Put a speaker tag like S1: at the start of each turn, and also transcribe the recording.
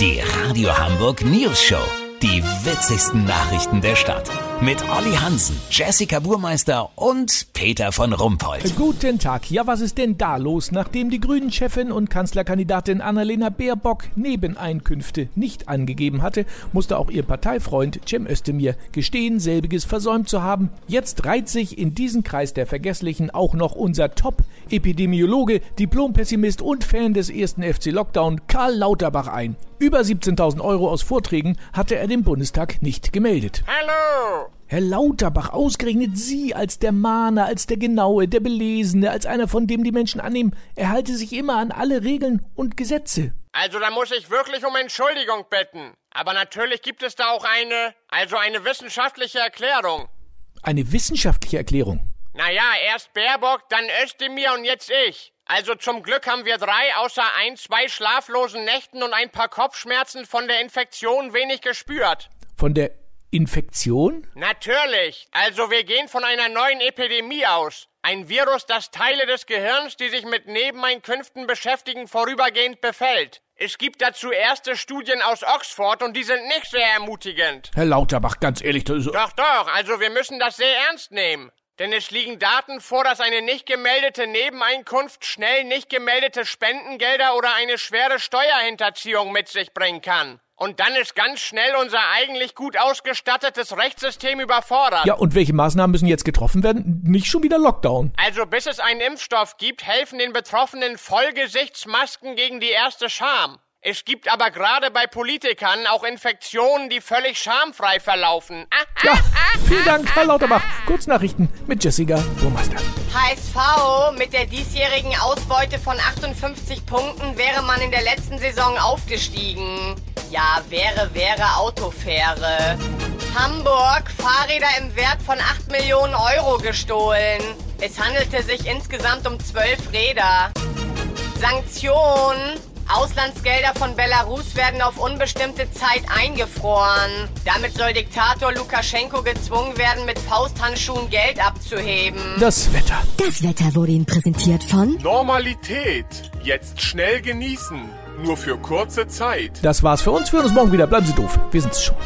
S1: Die Radio Hamburg News Show. Die witzigsten Nachrichten der Stadt. Mit Olli Hansen, Jessica Burmeister und Peter von Rumpold.
S2: Guten Tag. Ja, was ist denn da los? Nachdem die Grünen-Chefin und Kanzlerkandidatin Annalena Baerbock Nebeneinkünfte nicht angegeben hatte, musste auch ihr Parteifreund Cem Özdemir gestehen, selbiges versäumt zu haben. Jetzt reiht sich in diesen Kreis der Vergesslichen auch noch unser Top-Epidemiologe, Diplompessimist und Fan des ersten FC Lockdown, Karl Lauterbach ein. Über 17.000 Euro aus Vorträgen hatte er dem Bundestag nicht gemeldet.
S3: Hallo!
S2: Herr Lauterbach, ausgerechnet Sie als der Mahner, als der Genaue, der Belesene, als einer, von dem die Menschen annehmen, er halte sich immer an alle Regeln und Gesetze.
S3: Also da muss ich wirklich um Entschuldigung bitten. Aber natürlich gibt es da auch eine, also eine wissenschaftliche Erklärung.
S2: Eine wissenschaftliche Erklärung.
S3: Naja, erst Baerbock, dann Özdemir und jetzt ich. Also zum Glück haben wir drei außer ein, zwei schlaflosen Nächten und ein paar Kopfschmerzen von der Infektion wenig gespürt.
S2: Von der Infektion?
S3: Natürlich. Also wir gehen von einer neuen Epidemie aus. Ein Virus, das Teile des Gehirns, die sich mit Nebeneinkünften beschäftigen, vorübergehend befällt. Es gibt dazu erste Studien aus Oxford und die sind nicht sehr ermutigend.
S2: Herr Lauterbach, ganz ehrlich, das ist...
S3: Doch, doch, also wir müssen das sehr ernst nehmen. Denn es liegen Daten vor, dass eine nicht gemeldete Nebeneinkunft schnell nicht gemeldete Spendengelder oder eine schwere Steuerhinterziehung mit sich bringen kann. Und dann ist ganz schnell unser eigentlich gut ausgestattetes Rechtssystem überfordert.
S2: Ja, und welche Maßnahmen müssen jetzt getroffen werden? Nicht schon wieder Lockdown.
S3: Also bis es einen Impfstoff gibt, helfen den Betroffenen Vollgesichtsmasken gegen die erste Scham. Es gibt aber gerade bei Politikern auch Infektionen, die völlig schamfrei verlaufen.
S2: Ja, vielen Dank, Herr Lauterbach. Kurznachrichten mit Jessica Burmeister.
S4: HSV mit der diesjährigen Ausbeute von 58 Punkten wäre man in der letzten Saison aufgestiegen. Ja, wäre, wäre Autofähre. Hamburg, Fahrräder im Wert von 8 Millionen Euro gestohlen. Es handelte sich insgesamt um 12 Räder. Sanktionen. Auslandsgelder von Belarus werden auf unbestimmte Zeit eingefroren. Damit soll Diktator Lukaschenko gezwungen werden, mit Fausthandschuhen Geld abzuheben.
S2: Das Wetter.
S5: Das Wetter wurde Ihnen präsentiert von
S6: Normalität. Jetzt schnell genießen. Nur für kurze Zeit.
S2: Das war's für uns. Wir hören uns morgen wieder. Bleiben Sie doof. Wir sind's schon.